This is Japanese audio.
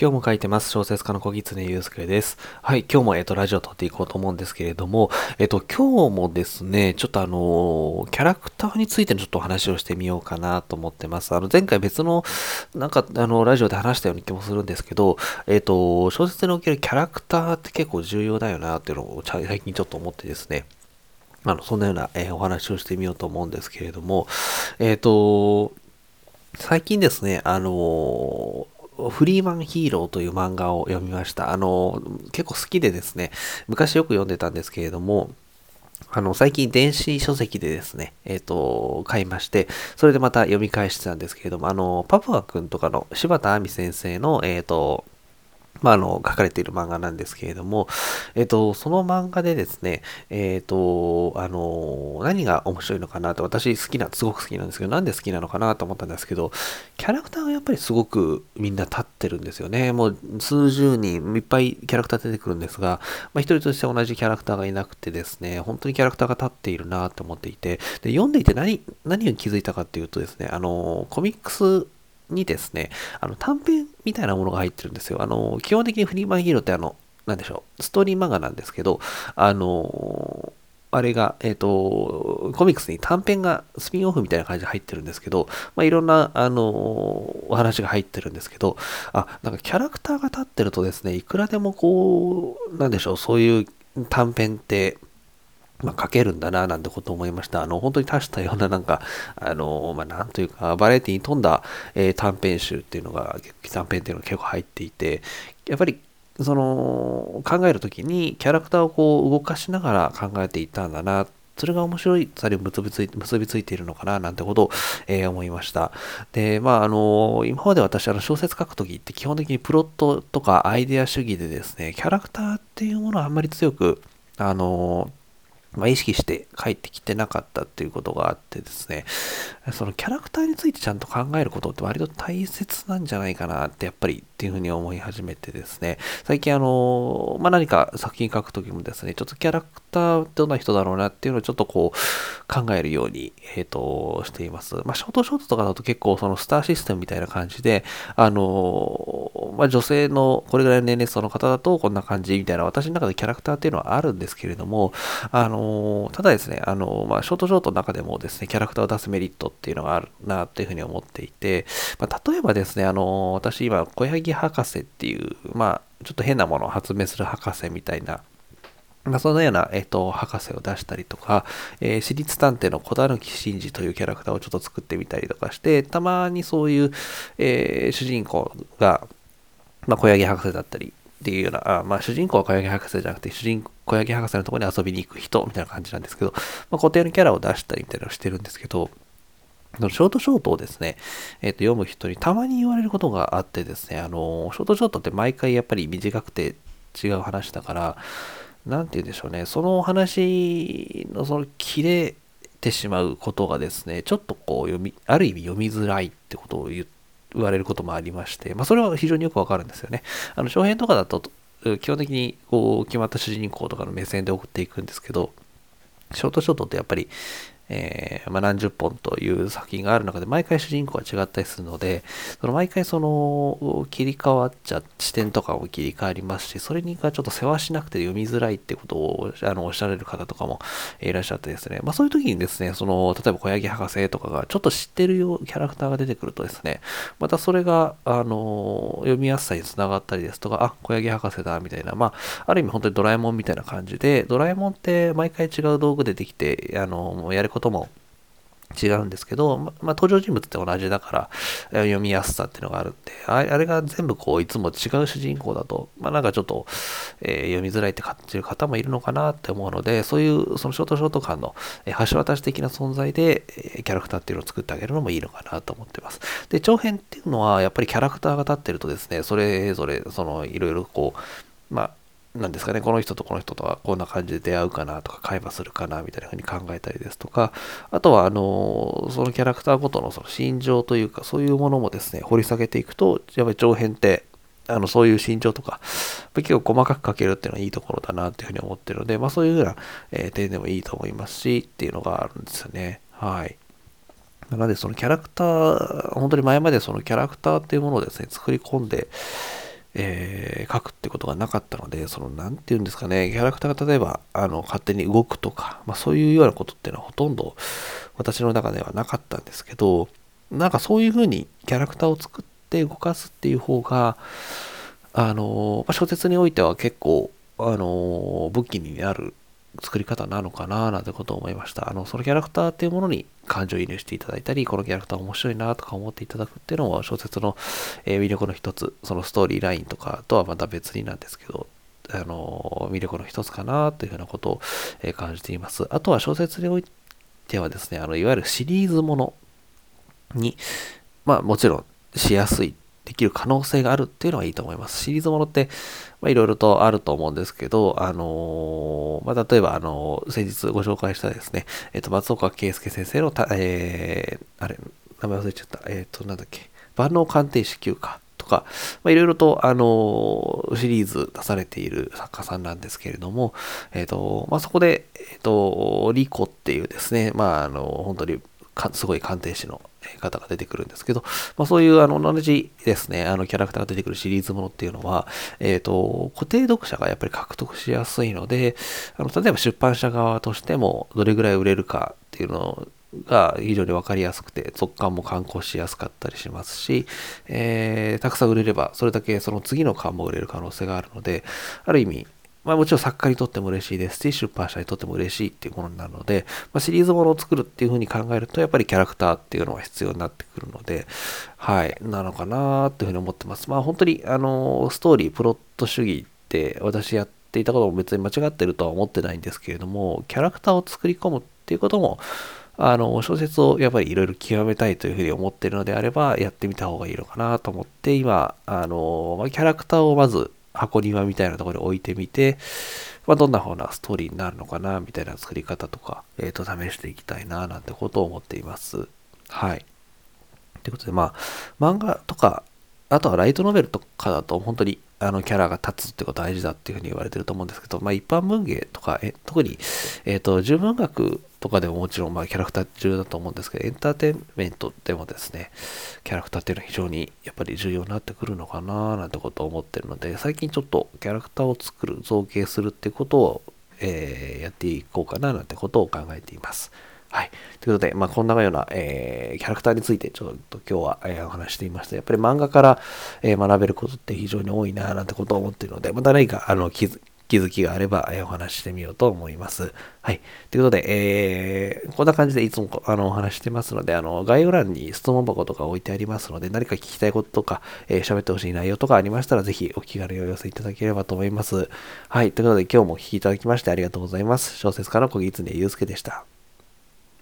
今日も書いてます。小説家の小狐祐介です。はい、今日も、えっ、と、ラジオ撮っていこうと思うんですけれども、えっ、と、今日もですね、ちょっとあのキャラクターについてのちょっとお話をしてみようかなと思ってます。あの、前回別の、なんか、あの、ラジオで話したような気もするんですけど、えっ、と、小説におけるキャラクターって結構重要だよなっていうのを最近ちょっと思ってですね、あの、そんなような、え、お話をしてみようと思うんですけれども、えっ、と、最近ですね、あのフリーマンヒーローという漫画を読みました。あの、結構好きでですね、昔よく読んでたんですけれども、あの、最近電子書籍でですね、えっ、ー、と、買いまして、それでまた読み返してたんですけれども、あの、パプア君とかの柴田亜美先生の、えっ、ー、と、まあ、あの、書かれている漫画なんですけれども、えっと、その漫画でですね、えっと、あの、何が面白いのかなと、私好きな、すごく好きなんですけど、なんで好きなのかなと思ったんですけど、キャラクターがやっぱりすごくみんな立ってるんですよね。もう数十人、いっぱいキャラクター出てくるんですが、まあ、一人として同じキャラクターがいなくてですね、本当にキャラクターが立っているなと思っていて、で、読んでいて何、何を気づいたかっていうとですね、あの、コミックスにですね、あの短編みたいなものが入ってるんですよ。あの、基本的にフリーマンヒーローってあの、なんでしょう、ストーリー漫画なんですけど、あの、あれが、えっ、ー、と、コミックスに短編がスピンオフみたいな感じで入ってるんですけど、まあ、いろんな、あの、お話が入ってるんですけど、あ、なんかキャラクターが立ってるとですね、いくらでもこう、なんでしょう、そういう短編って、まあ、書けるんだな、なんてこと思いました。あの、本当に多種多様な、なんか、あの、まあ、なんというか、バラエティに富んだ、えー、短編集っていうのが、短編っていうのが結構入っていて、やっぱり、その、考えるときに、キャラクターをこう、動かしながら考えていったんだな、それが面白いさに結びついて、結びついているのかな、なんてことを、えー、思いました。で、まあ、あの、今まで私、あの、小説書くときって基本的にプロットとかアイデア主義でですね、キャラクターっていうものはあんまり強く、あの、まあ、意識して帰ってきてなかったっていうことがあってですね、そのキャラクターについてちゃんと考えることって割と大切なんじゃないかなってやっぱりっていうふうに思い始めてですね、最近あの、まあ、何か作品書くときもですね、ちょっとキャラクターどんな人だろうなっていうのをちょっとこう考えるように、えっ、ー、と、しています。まあ、ショートショートとかだと結構そのスターシステムみたいな感じで、あの、まあ、女性のこれぐらいの年齢層の方だとこんな感じみたいな私の中でキャラクターっていうのはあるんですけれども、あの、ただですね、あの、まあ、ショートショートの中でもですね、キャラクターを出すメリットっていうのがあるなっていうふうに思っていて、まあ、例えばですね、あの、私今、小柳博士っていう、まあ、ちょっと変なものを発明する博士みたいな、まあ、そのような、えっ、と、博士を出したりとか、えー、私立探偵の小田貫真二というキャラクターをちょっと作ってみたりとかして、たまにそういう、えー、主人公が、まあ、小柳博士だったり、っていうような、あまあ、主人公は小柳博士じゃなくて、主人公、小柳博士のところに遊びに行く人みたいな感じなんですけど、まあ、固定のキャラを出したりみたいなのをしてるんですけど、ショートショートをですね、えっ、ー、と、読む人にたまに言われることがあってですね、あの、ショートショートって毎回やっぱり短くて違う話だから、なんて言うんでしょうね、そのお話のその切れてしまうことがですね、ちょっとこう読み、ある意味読みづらいってことを言、言われることもありまして、まあ、それは非常によくわかるんですよね。あの、小編とかだと、基本的にこう決まった主人公とかの目線で送っていくんですけど、ショートショートってやっぱりえー、まあ、何十本という作品がある中で毎回主人公が違ったりするので、その毎回その切り替わっちゃ、視点とかも切り替わりますし、それにがちょっと世話しなくて読みづらいってことをあのおっしゃられる方とかもいらっしゃってですね、まあそういう時にですね、その、例えば小柳博士とかがちょっと知ってるよキャラクターが出てくるとですね、またそれが、あの、読みやすさにつながったりですとか、あ、小柳博士だ、みたいな、まあ、ある意味本当にドラえもんみたいな感じで、ドラえもんって毎回違う道具でできて、あの、やることことも違うんですけど、ま、まあ、登場人物って同じだから、読みやすさっていうのがあるんで、あれが全部こう、いつも違う主人公だと、まあ、なんかちょっと、えー、読みづらいって感じる方もいるのかなって思うので、そういう、そのショートショート感の、えー、橋渡し的な存在で、えー、キャラクターっていうのを作ってあげるのもいいのかなと思ってます。で、長編っていうのは、やっぱりキャラクターが立ってるとですね、それぞれ、その、いろいろこう、まあ、なんですかね、この人とこの人とはこんな感じで出会うかなとか、会話するかなみたいな風に考えたりですとか、あとは、あの、そのキャラクターごとのその心情というか、そういうものもですね、掘り下げていくと、やっぱり長編って、あの、そういう心情とか、結構細かく書けるっていうのはいいところだなっていうふうに思ってるので、まあそういうふうな、えー、点でもいいと思いますし、っていうのがあるんですよね。はい。なので、そのキャラクター、本当に前までそのキャラクターっていうものをですね、作り込んで、えー、書くってことがなかったので、その、なんて言うんですかね、キャラクターが例えば、あの、勝手に動くとか、まあそういうようなことっていうのはほとんど私の中ではなかったんですけど、なんかそういうふうにキャラクターを作って動かすっていう方が、あの、まあ、小説においては結構、あの、武器になる作り方なのかななんてことを思いました。あの、そのキャラクターっていうものに感情移入していただいたり、このキャラクター面白いなとか思っていただくっていうのは小説の、魅力の一つ、そのストーリーラインとかとはまた別になんですけど、あの、魅力の一つかなというふうなことを、感じています。あとは小説においてはですね、あの、いわゆるシリーズものに、まあもちろんしやすいできる可能性があるっていうのはいいと思います。シリーズものって、まあ、いろいろとあると思うんですけど、あのー、まあ、例えば、あのー、先日ご紹介したですね、えっ、ー、と、松岡圭介先生のた、えー、あれ、名前忘れちゃった、えっ、と、なんだっけ、万能鑑定士休暇とか、まあ、いろいろと、あのシリーズ出されている作家さんなんですけれども、えっ、と、まあ、そこで、えっ、と、リコっていうですね、まあ、あの、本当にかすごい鑑定士の方が出てくるんですけど、まあ、そういうあの同じですね、あのキャラクターが出てくるシリーズものっていうのは、えっ、ー、と、固定読者がやっぱり獲得しやすいので、あの例えば出版社側としてもどれぐらい売れるかっていうのが非常に分かりやすくて、続刊も刊行しやすかったりしますし、えー、たくさん売れれば、それだけその次の刊も売れる可能性があるので、ある意味、まあもちろん作家にとっても嬉しいですし、出版社にとっても嬉しいっていうものになるので、まあ、シリーズものを作るっていうふうに考えると、やっぱりキャラクターっていうのは必要になってくるので、はい、なのかなっていうふうに思ってます。まあ本当に、あの、ストーリー、プロット主義って私やっていたことも別に間違ってるとは思ってないんですけれども、キャラクターを作り込むっていうことも、あの、小説をやっぱりいろいろ極めたいというふうに思っているのであれば、やってみた方がいいのかなと思って、今、あの、キャラクターをまず箱庭みたいなところに置いてみて、まあ、どんな風なストーリーになるのかな、みたいな作り方とか、えっ、ー、と、試していきたいな、なんてことを思っています。はい。ということで、まあ、漫画とか、あとはライトノベルとかだと、本当にあのキャラが立つってこと大事だっていうふうに言われてると思うんですけど、まあ一般文芸とか、え特に、えっ、ー、と、純文学とかでももちろんまあキャラクター重要だと思うんですけど、エンターテインメントでもですね、キャラクターっていうのは非常にやっぱり重要になってくるのかななんてことを思ってるので、最近ちょっとキャラクターを作る、造形するってことを、えー、やっていこうかななんてことを考えています。はい。ということで、まあ、こんなような、えー、キャラクターについてちょっと今日は、えー、お話していました。やっぱり漫画から、えー、学べることって非常に多いな、なんてことを思っているので、また何か、あの、気づ気づきがあれば、え、お話ししてみようと思います。はい。ということで、えー、こんな感じでいつもあのお話してますので、あの、概要欄に質問箱とか置いてありますので、何か聞きたいこととか、えー、喋ってほしい内容とかありましたら、ぜひお気軽にお寄せいただければと思います。はい。ということで、今日もお聴きいただきましてありがとうございます。小説家の小木常祐介でした。